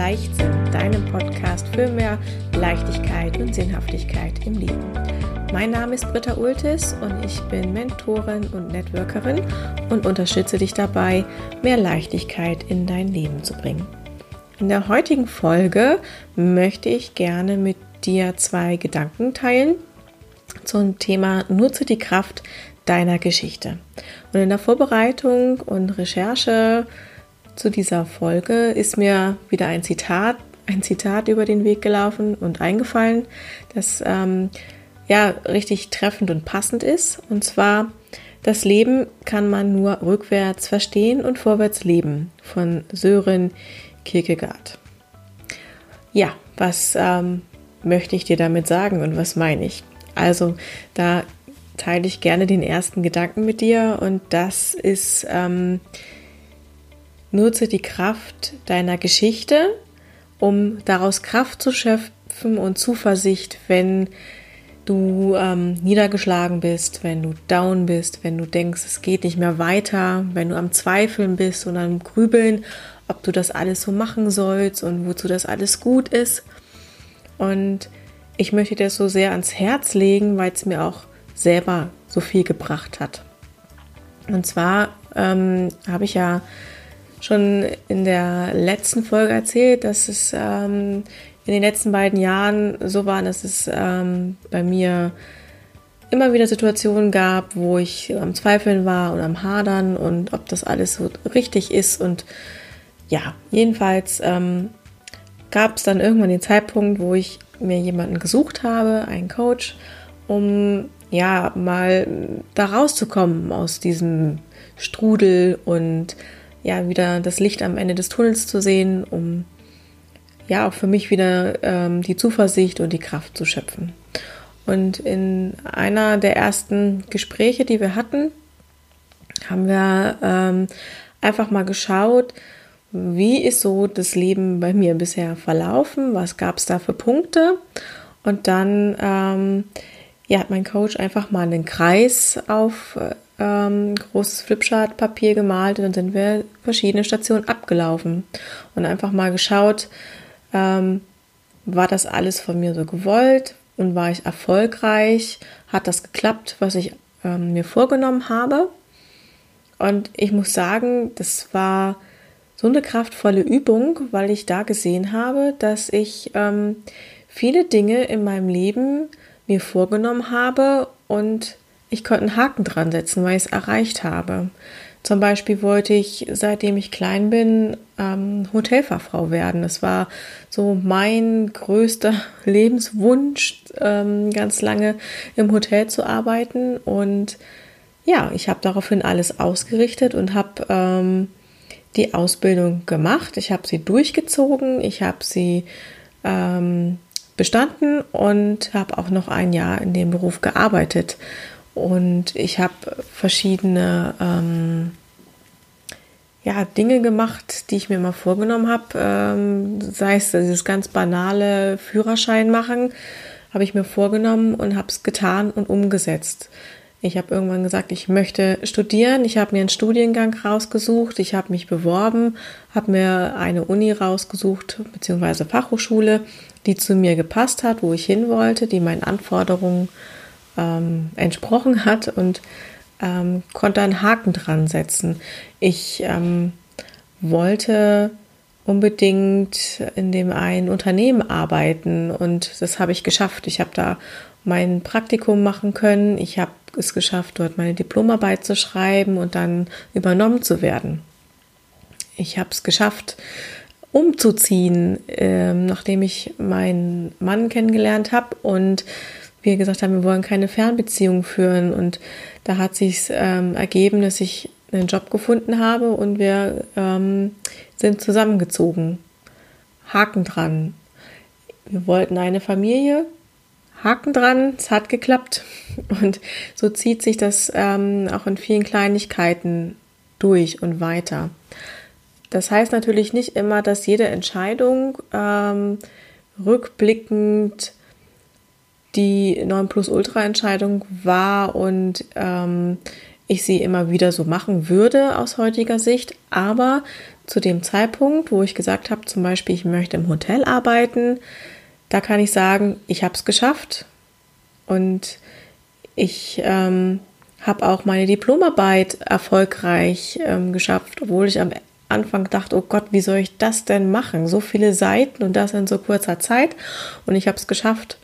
Leichtsinn, deinem Podcast für mehr Leichtigkeit und Sinnhaftigkeit im Leben. Mein Name ist Britta Ultis und ich bin Mentorin und Networkerin und unterstütze dich dabei, mehr Leichtigkeit in dein Leben zu bringen. In der heutigen Folge möchte ich gerne mit dir zwei Gedanken teilen zum Thema Nutze die Kraft deiner Geschichte. Und in der Vorbereitung und Recherche zu dieser Folge ist mir wieder ein Zitat, ein Zitat über den Weg gelaufen und eingefallen, das ähm, ja richtig treffend und passend ist. Und zwar, das Leben kann man nur rückwärts verstehen und vorwärts leben von Sören Kierkegaard. Ja, was ähm, möchte ich dir damit sagen und was meine ich? Also, da teile ich gerne den ersten Gedanken mit dir und das ist, ähm, nutze die Kraft deiner Geschichte, um daraus Kraft zu schöpfen und Zuversicht, wenn du ähm, niedergeschlagen bist, wenn du down bist, wenn du denkst, es geht nicht mehr weiter, wenn du am Zweifeln bist und am Grübeln, ob du das alles so machen sollst und wozu das alles gut ist. Und ich möchte dir das so sehr ans Herz legen, weil es mir auch selber so viel gebracht hat. Und zwar ähm, habe ich ja schon in der letzten Folge erzählt, dass es ähm, in den letzten beiden Jahren so war, dass es ähm, bei mir immer wieder Situationen gab, wo ich am Zweifeln war und am Hadern und ob das alles so richtig ist. Und ja, jedenfalls ähm, gab es dann irgendwann den Zeitpunkt, wo ich mir jemanden gesucht habe, einen Coach, um ja, mal da rauszukommen aus diesem Strudel und ja, wieder das Licht am Ende des Tunnels zu sehen, um ja auch für mich wieder ähm, die Zuversicht und die Kraft zu schöpfen. Und in einer der ersten Gespräche, die wir hatten, haben wir ähm, einfach mal geschaut, wie ist so das Leben bei mir bisher verlaufen, was gab es da für Punkte und dann ähm, ja, hat mein Coach einfach mal einen Kreis auf ähm, großes Flipchart-Papier gemalt und dann sind wir verschiedene Stationen abgelaufen und einfach mal geschaut, ähm, war das alles von mir so gewollt und war ich erfolgreich? Hat das geklappt, was ich ähm, mir vorgenommen habe? Und ich muss sagen, das war so eine kraftvolle Übung, weil ich da gesehen habe, dass ich ähm, viele Dinge in meinem Leben mir vorgenommen habe und ich konnte einen Haken dran setzen, weil ich es erreicht habe. Zum Beispiel wollte ich, seitdem ich klein bin, ähm, Hotelfachfrau werden. Das war so mein größter Lebenswunsch, ähm, ganz lange im Hotel zu arbeiten. Und ja, ich habe daraufhin alles ausgerichtet und habe ähm, die Ausbildung gemacht. Ich habe sie durchgezogen. Ich habe sie ähm, bestanden und habe auch noch ein Jahr in dem Beruf gearbeitet. Und ich habe verschiedene ähm, ja, Dinge gemacht, die ich mir mal vorgenommen habe. Ähm, sei es dieses ganz banale Führerschein machen, habe ich mir vorgenommen und habe es getan und umgesetzt. Ich habe irgendwann gesagt, ich möchte studieren. Ich habe mir einen Studiengang rausgesucht. Ich habe mich beworben, habe mir eine Uni rausgesucht, beziehungsweise Fachhochschule, die zu mir gepasst hat, wo ich hin wollte, die meinen Anforderungen ähm, entsprochen hat und ähm, konnte einen Haken dran setzen. Ich ähm, wollte unbedingt in dem einen Unternehmen arbeiten und das habe ich geschafft. Ich habe da mein Praktikum machen können. Ich habe es geschafft, dort meine Diplomarbeit zu schreiben und dann übernommen zu werden. Ich habe es geschafft, umzuziehen, äh, nachdem ich meinen Mann kennengelernt habe und wir gesagt haben, wir wollen keine Fernbeziehung führen. Und da hat sich ähm, ergeben, dass ich einen Job gefunden habe und wir ähm, sind zusammengezogen. Haken dran. Wir wollten eine Familie, Haken dran, es hat geklappt. Und so zieht sich das ähm, auch in vielen Kleinigkeiten durch und weiter. Das heißt natürlich nicht immer, dass jede Entscheidung ähm, rückblickend die 9 Plus Ultra Entscheidung war und ähm, ich sie immer wieder so machen würde aus heutiger Sicht. Aber zu dem Zeitpunkt, wo ich gesagt habe, zum Beispiel, ich möchte im Hotel arbeiten, da kann ich sagen, ich habe es geschafft. Und ich ähm, habe auch meine Diplomarbeit erfolgreich ähm, geschafft, obwohl ich am Anfang dachte, oh Gott, wie soll ich das denn machen? So viele Seiten und das in so kurzer Zeit. Und ich habe es geschafft.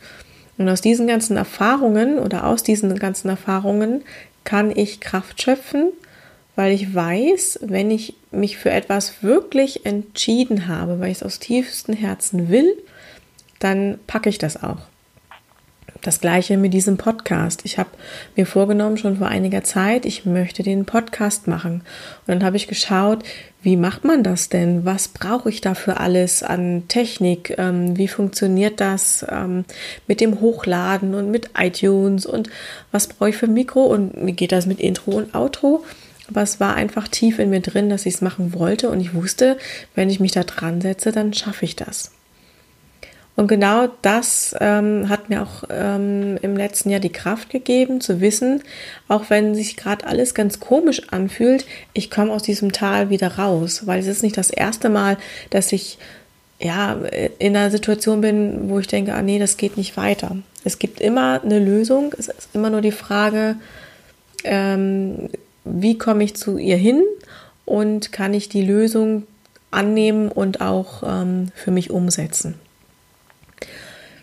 Und aus diesen ganzen Erfahrungen oder aus diesen ganzen Erfahrungen kann ich Kraft schöpfen, weil ich weiß, wenn ich mich für etwas wirklich entschieden habe, weil ich es aus tiefstem Herzen will, dann packe ich das auch. Das gleiche mit diesem Podcast. Ich habe mir vorgenommen, schon vor einiger Zeit, ich möchte den Podcast machen. Und dann habe ich geschaut, wie macht man das denn? Was brauche ich dafür alles an Technik? Ähm, wie funktioniert das ähm, mit dem Hochladen und mit iTunes? Und was brauche ich für Mikro? Und wie geht das mit Intro und Outro? Aber es war einfach tief in mir drin, dass ich es machen wollte. Und ich wusste, wenn ich mich da dran setze, dann schaffe ich das. Und genau das ähm, hat mir auch ähm, im letzten Jahr die Kraft gegeben, zu wissen, auch wenn sich gerade alles ganz komisch anfühlt, ich komme aus diesem Tal wieder raus, weil es ist nicht das erste Mal, dass ich ja in einer Situation bin, wo ich denke, ah nee, das geht nicht weiter. Es gibt immer eine Lösung, es ist immer nur die Frage, ähm, wie komme ich zu ihr hin und kann ich die Lösung annehmen und auch ähm, für mich umsetzen.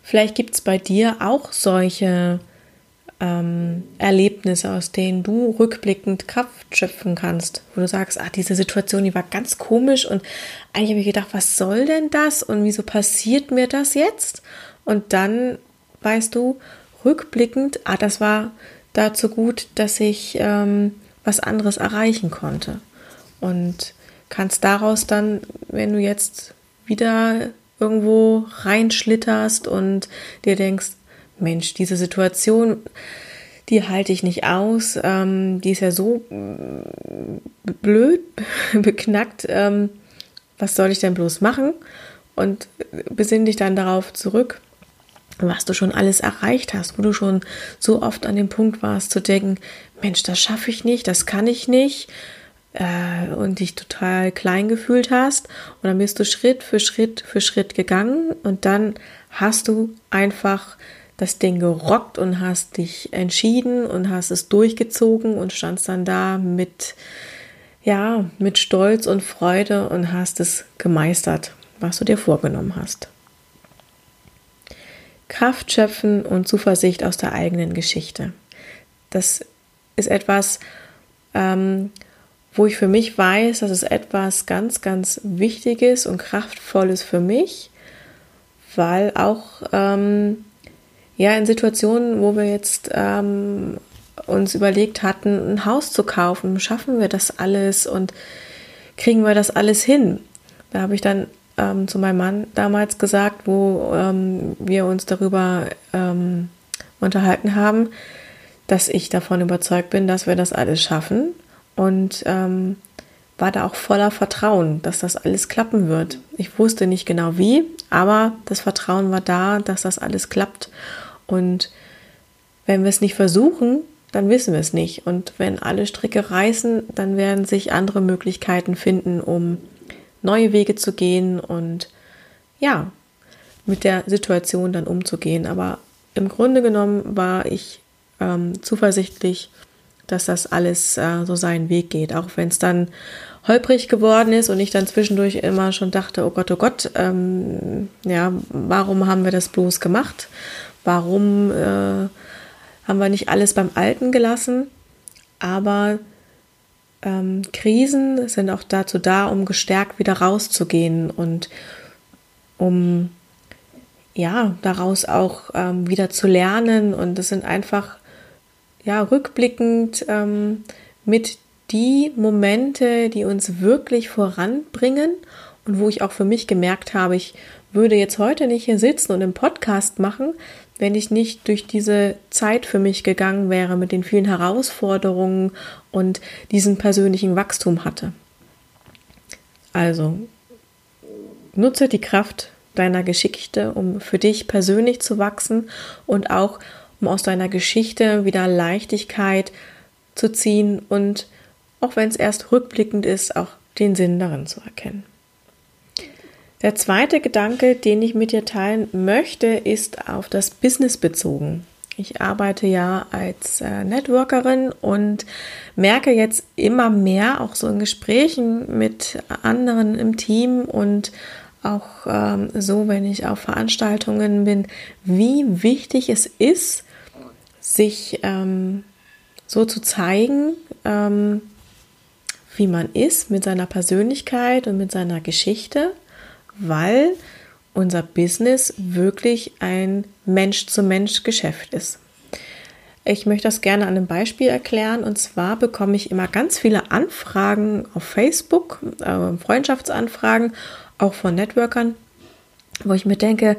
Vielleicht gibt es bei dir auch solche ähm, Erlebnisse, aus denen du rückblickend Kraft schöpfen kannst, wo du sagst, ah, diese Situation, die war ganz komisch und eigentlich habe ich gedacht, was soll denn das und wieso passiert mir das jetzt? Und dann weißt du, rückblickend, ah, das war dazu gut, dass ich ähm, was anderes erreichen konnte. Und kannst daraus dann, wenn du jetzt wieder irgendwo reinschlitterst und dir denkst, Mensch, diese Situation, die halte ich nicht aus, ähm, die ist ja so mm, blöd, beknackt, ähm, was soll ich denn bloß machen? Und besinn dich dann darauf zurück, was du schon alles erreicht hast, wo du schon so oft an dem Punkt warst zu denken, Mensch, das schaffe ich nicht, das kann ich nicht, äh, und dich total klein gefühlt hast. Und dann bist du Schritt für Schritt für Schritt gegangen und dann hast du einfach das Ding gerockt und hast dich entschieden und hast es durchgezogen und standst dann da mit, ja, mit Stolz und Freude und hast es gemeistert, was du dir vorgenommen hast. Kraft schöpfen und Zuversicht aus der eigenen Geschichte. Das ist etwas, ähm, wo ich für mich weiß, dass es etwas ganz, ganz Wichtiges und Kraftvolles für mich, weil auch ähm, ja in Situationen, wo wir jetzt ähm, uns überlegt hatten, ein Haus zu kaufen, schaffen wir das alles und kriegen wir das alles hin? Da habe ich dann ähm, zu meinem Mann damals gesagt, wo ähm, wir uns darüber ähm, unterhalten haben, dass ich davon überzeugt bin, dass wir das alles schaffen und ähm, war da auch voller Vertrauen, dass das alles klappen wird. Ich wusste nicht genau wie, aber das Vertrauen war da, dass das alles klappt. Und wenn wir es nicht versuchen, dann wissen wir es nicht. Und wenn alle Stricke reißen, dann werden sich andere Möglichkeiten finden, um neue Wege zu gehen und ja, mit der Situation dann umzugehen. Aber im Grunde genommen war ich ähm, zuversichtlich, dass das alles äh, so seinen Weg geht. Auch wenn es dann holprig geworden ist und ich dann zwischendurch immer schon dachte, oh Gott, oh Gott, ähm, ja, warum haben wir das bloß gemacht? Warum äh, haben wir nicht alles beim Alten gelassen? Aber ähm, Krisen sind auch dazu da, um gestärkt wieder rauszugehen und um ja daraus auch ähm, wieder zu lernen. Und das sind einfach ja, rückblickend ähm, mit die Momente, die uns wirklich voranbringen und wo ich auch für mich gemerkt habe, ich würde jetzt heute nicht hier sitzen und einen Podcast machen, wenn ich nicht durch diese Zeit für mich gegangen wäre mit den vielen Herausforderungen und diesem persönlichen Wachstum hatte. Also nutze die Kraft deiner Geschichte, um für dich persönlich zu wachsen und auch um aus deiner Geschichte wieder Leichtigkeit zu ziehen und auch wenn es erst rückblickend ist, auch den Sinn darin zu erkennen. Der zweite Gedanke, den ich mit dir teilen möchte, ist auf das Business bezogen. Ich arbeite ja als äh, Networkerin und merke jetzt immer mehr, auch so in Gesprächen mit anderen im Team und auch ähm, so, wenn ich auf Veranstaltungen bin, wie wichtig es ist, sich ähm, so zu zeigen, ähm, wie man ist mit seiner Persönlichkeit und mit seiner Geschichte, weil unser Business wirklich ein Mensch-zu-Mensch-Geschäft ist. Ich möchte das gerne an einem Beispiel erklären. Und zwar bekomme ich immer ganz viele Anfragen auf Facebook, äh, Freundschaftsanfragen, auch von Networkern, wo ich mir denke,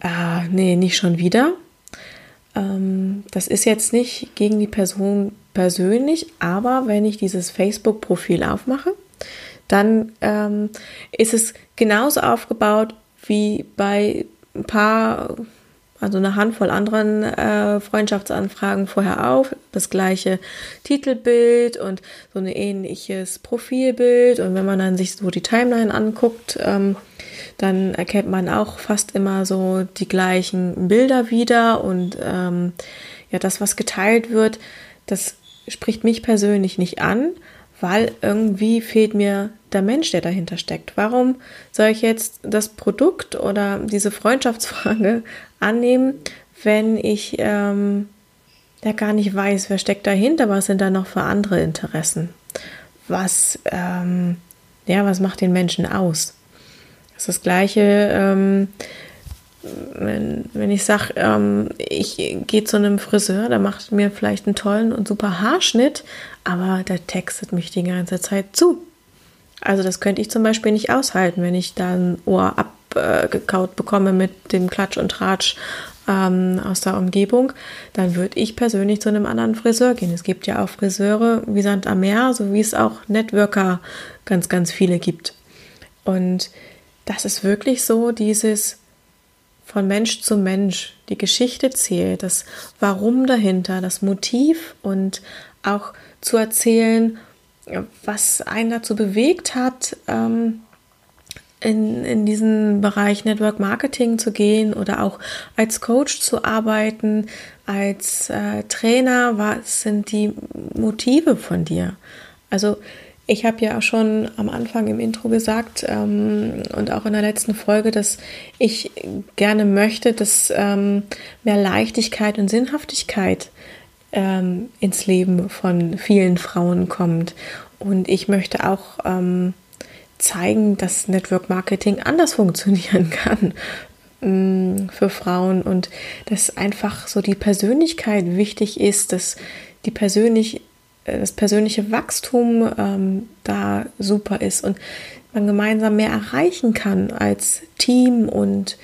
ah, nee, nicht schon wieder. Ähm, das ist jetzt nicht gegen die Person persönlich, aber wenn ich dieses Facebook-Profil aufmache, dann ähm, ist es genauso aufgebaut wie bei ein paar, also eine Handvoll anderen äh, Freundschaftsanfragen vorher auf. Das gleiche Titelbild und so ein ähnliches Profilbild. Und wenn man dann sich so die Timeline anguckt, ähm, dann erkennt man auch fast immer so die gleichen Bilder wieder und ähm, ja, das, was geteilt wird, das spricht mich persönlich nicht an, weil irgendwie fehlt mir der Mensch, der dahinter steckt. Warum soll ich jetzt das Produkt oder diese Freundschaftsfrage annehmen, wenn ich ähm, ja gar nicht weiß, wer steckt dahinter, was sind da noch für andere Interessen? Was, ähm, ja, was macht den Menschen aus? Das ist das Gleiche, ähm, wenn, wenn ich sage, ähm, ich gehe zu einem Friseur, der macht mir vielleicht einen tollen und super Haarschnitt, aber der textet mich die ganze Zeit zu. Also das könnte ich zum Beispiel nicht aushalten, wenn ich da ein Ohr abgekaut bekomme mit dem Klatsch und Tratsch ähm, aus der Umgebung, dann würde ich persönlich zu einem anderen Friseur gehen. Es gibt ja auch Friseure wie Sand am Meer, so wie es auch Networker ganz, ganz viele gibt. Und das ist wirklich so dieses von Mensch zu Mensch, die Geschichte zählt, das Warum dahinter, das Motiv und auch zu erzählen, was einen dazu bewegt hat, ähm, in, in diesen Bereich Network Marketing zu gehen oder auch als Coach zu arbeiten, als äh, Trainer, was sind die Motive von dir? Also ich habe ja auch schon am Anfang im Intro gesagt ähm, und auch in der letzten Folge, dass ich gerne möchte, dass ähm, mehr Leichtigkeit und Sinnhaftigkeit ähm, ins Leben von vielen Frauen kommt. Und ich möchte auch ähm, zeigen, dass Network Marketing anders funktionieren kann ähm, für Frauen und dass einfach so die Persönlichkeit wichtig ist, dass die persönlich äh, das persönliche Wachstum ähm, da super ist und man gemeinsam mehr erreichen kann als Team und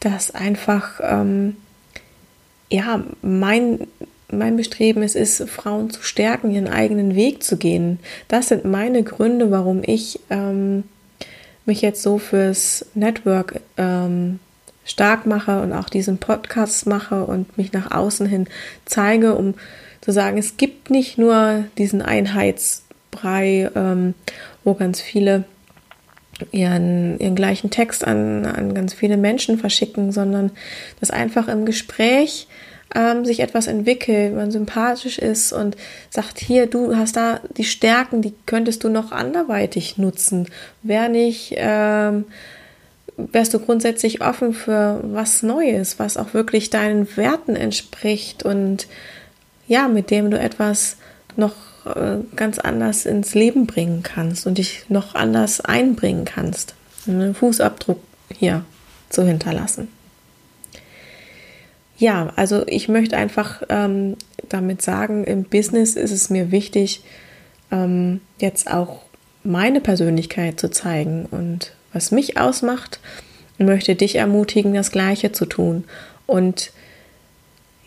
dass einfach ähm, ja mein mein Bestreben es ist, Frauen zu stärken, ihren eigenen Weg zu gehen. Das sind meine Gründe, warum ich ähm, mich jetzt so fürs Network ähm, stark mache und auch diesen Podcast mache und mich nach außen hin zeige, um zu sagen, es gibt nicht nur diesen Einheitsbrei, ähm, wo ganz viele ihren, ihren gleichen Text an, an ganz viele Menschen verschicken, sondern dass einfach im Gespräch ähm, sich etwas entwickelt, man sympathisch ist und sagt, hier, du hast da die Stärken, die könntest du noch anderweitig nutzen. Wer nicht, ähm, wärst du grundsätzlich offen für was Neues, was auch wirklich deinen Werten entspricht und ja, mit dem du etwas noch äh, ganz anders ins Leben bringen kannst und dich noch anders einbringen kannst. Einen Fußabdruck hier zu hinterlassen. Ja, also ich möchte einfach ähm, damit sagen, im Business ist es mir wichtig, ähm, jetzt auch meine Persönlichkeit zu zeigen und was mich ausmacht möchte dich ermutigen, das Gleiche zu tun. Und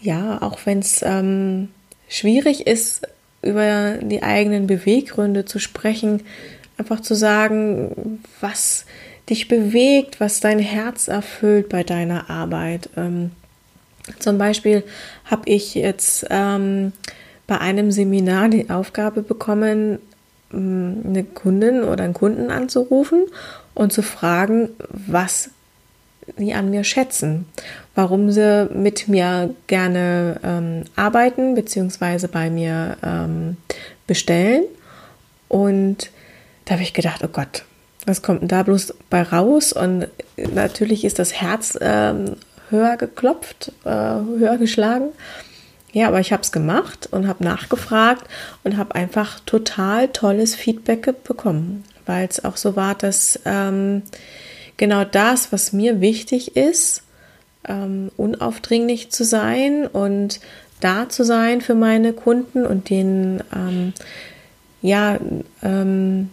ja, auch wenn es ähm, schwierig ist, über die eigenen Beweggründe zu sprechen, einfach zu sagen, was dich bewegt, was dein Herz erfüllt bei deiner Arbeit. Ähm, zum Beispiel habe ich jetzt ähm, bei einem Seminar die Aufgabe bekommen, mm, eine Kundin oder einen Kunden anzurufen und zu fragen, was sie an mir schätzen, warum sie mit mir gerne ähm, arbeiten bzw. bei mir ähm, bestellen. Und da habe ich gedacht, oh Gott, was kommt denn da bloß bei raus? Und natürlich ist das Herz ähm, höher geklopft, äh, höher geschlagen. Ja, aber ich habe es gemacht und habe nachgefragt und habe einfach total tolles Feedback bekommen, weil es auch so war, dass ähm, genau das, was mir wichtig ist, ähm, unaufdringlich zu sein und da zu sein für meine Kunden und denen ähm, ja ähm,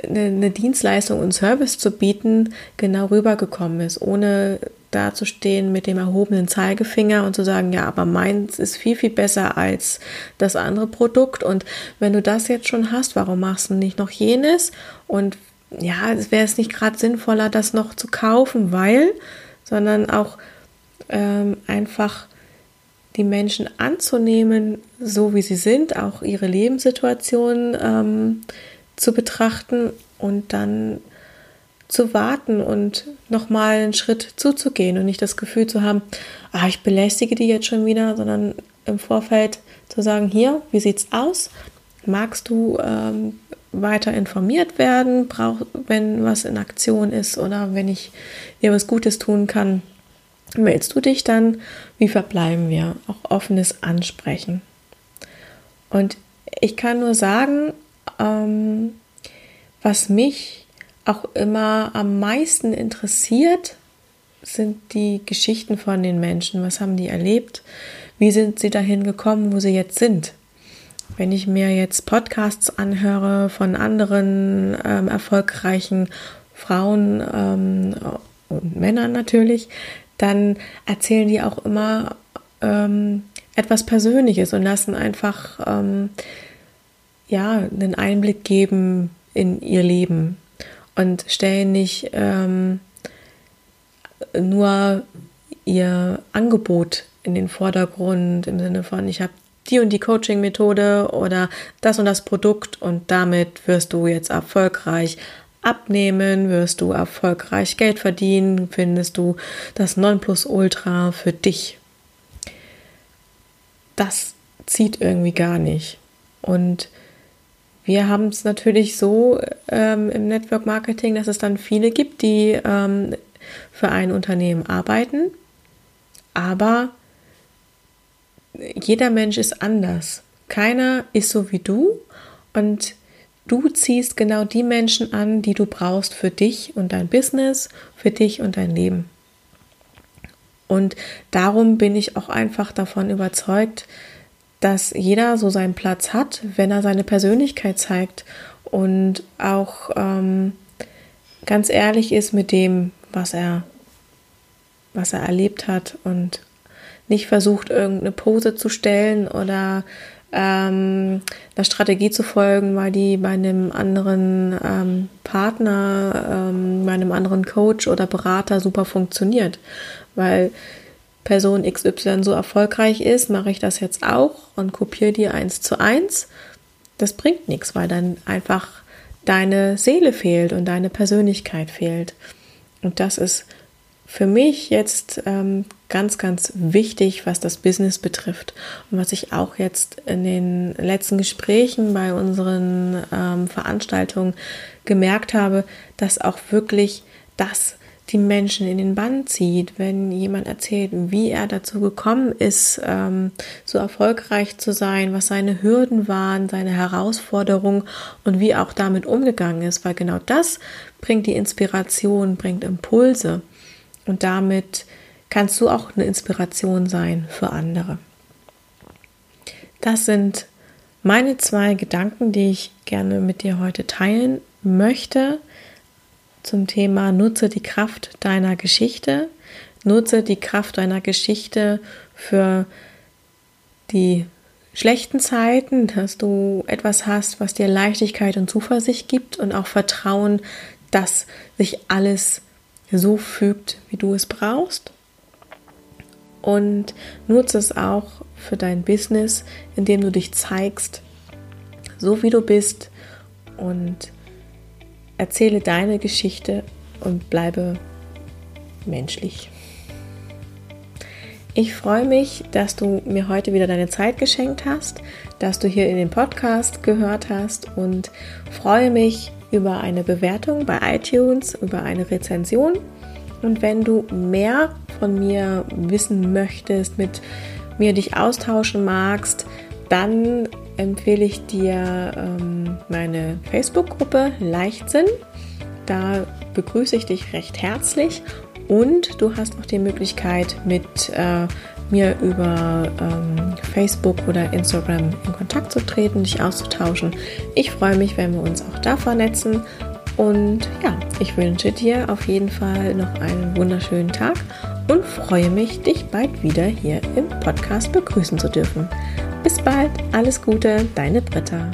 eine, eine Dienstleistung und Service zu bieten, genau rübergekommen ist, ohne dazustehen mit dem erhobenen Zeigefinger und zu sagen, ja, aber meins ist viel, viel besser als das andere Produkt. Und wenn du das jetzt schon hast, warum machst du nicht noch jenes? Und ja, wäre es nicht gerade sinnvoller, das noch zu kaufen, weil, sondern auch ähm, einfach die Menschen anzunehmen, so wie sie sind, auch ihre Lebenssituation ähm, zu betrachten und dann zu warten und nochmal einen Schritt zuzugehen und nicht das Gefühl zu haben, ah, ich belästige die jetzt schon wieder, sondern im Vorfeld zu sagen, hier, wie sieht's aus? Magst du ähm, weiter informiert werden, brauch, wenn was in Aktion ist oder wenn ich dir was Gutes tun kann, meldest du dich dann? Wie verbleiben wir? Auch offenes Ansprechen. Und ich kann nur sagen, ähm, was mich auch immer am meisten interessiert, sind die Geschichten von den Menschen. Was haben die erlebt? Wie sind sie dahin gekommen, wo sie jetzt sind? Wenn ich mir jetzt Podcasts anhöre von anderen ähm, erfolgreichen Frauen ähm, und Männern natürlich, dann erzählen die auch immer ähm, etwas Persönliches und lassen einfach ähm, ja einen Einblick geben in ihr Leben und stellen nicht ähm, nur ihr Angebot in den Vordergrund im Sinne von, ich habe die und die Coaching-Methode oder das und das Produkt und damit wirst du jetzt erfolgreich abnehmen, wirst du erfolgreich Geld verdienen, findest du das Nonplusultra für dich. Das zieht irgendwie gar nicht. Und wir haben es natürlich so ähm, im Network Marketing, dass es dann viele gibt, die ähm, für ein Unternehmen arbeiten, aber jeder Mensch ist anders. Keiner ist so wie du und du ziehst genau die Menschen an, die du brauchst für dich und dein Business, für dich und dein Leben. Und darum bin ich auch einfach davon überzeugt, dass jeder so seinen Platz hat, wenn er seine Persönlichkeit zeigt und auch ähm, ganz ehrlich ist mit dem, was er, was er erlebt hat und nicht versucht, irgendeine Pose zu stellen oder ähm, einer Strategie zu folgen, weil die bei einem anderen ähm, Partner, ähm, bei einem anderen Coach oder Berater super funktioniert. Weil Person XY so erfolgreich ist, mache ich das jetzt auch und kopiere die eins zu eins. Das bringt nichts, weil dann einfach deine Seele fehlt und deine Persönlichkeit fehlt. Und das ist für mich jetzt ähm, ganz, ganz wichtig, was das Business betrifft. Und was ich auch jetzt in den letzten Gesprächen bei unseren ähm, Veranstaltungen gemerkt habe, dass auch wirklich das die Menschen in den Bann zieht, wenn jemand erzählt, wie er dazu gekommen ist, ähm, so erfolgreich zu sein, was seine Hürden waren, seine Herausforderungen und wie auch damit umgegangen ist, weil genau das bringt die Inspiration, bringt Impulse und damit kannst du auch eine Inspiration sein für andere. Das sind meine zwei Gedanken, die ich gerne mit dir heute teilen möchte zum Thema Nutze die Kraft deiner Geschichte. Nutze die Kraft deiner Geschichte für die schlechten Zeiten, dass du etwas hast, was dir Leichtigkeit und Zuversicht gibt und auch Vertrauen, dass sich alles so fügt, wie du es brauchst. Und nutze es auch für dein Business, indem du dich zeigst, so wie du bist und erzähle deine Geschichte und bleibe menschlich. Ich freue mich, dass du mir heute wieder deine Zeit geschenkt hast, dass du hier in den Podcast gehört hast und freue mich über eine Bewertung bei iTunes, über eine Rezension. Und wenn du mehr von mir wissen möchtest, mit mir dich austauschen magst, dann empfehle ich dir ähm, meine Facebook-Gruppe Leichtsinn. Da begrüße ich dich recht herzlich und du hast auch die Möglichkeit, mit äh, mir über ähm, Facebook oder Instagram in Kontakt zu treten, dich auszutauschen. Ich freue mich, wenn wir uns auch da vernetzen. Und ja, ich wünsche dir auf jeden Fall noch einen wunderschönen Tag und freue mich, dich bald wieder hier im Podcast begrüßen zu dürfen. Bis bald, alles Gute, deine Britta.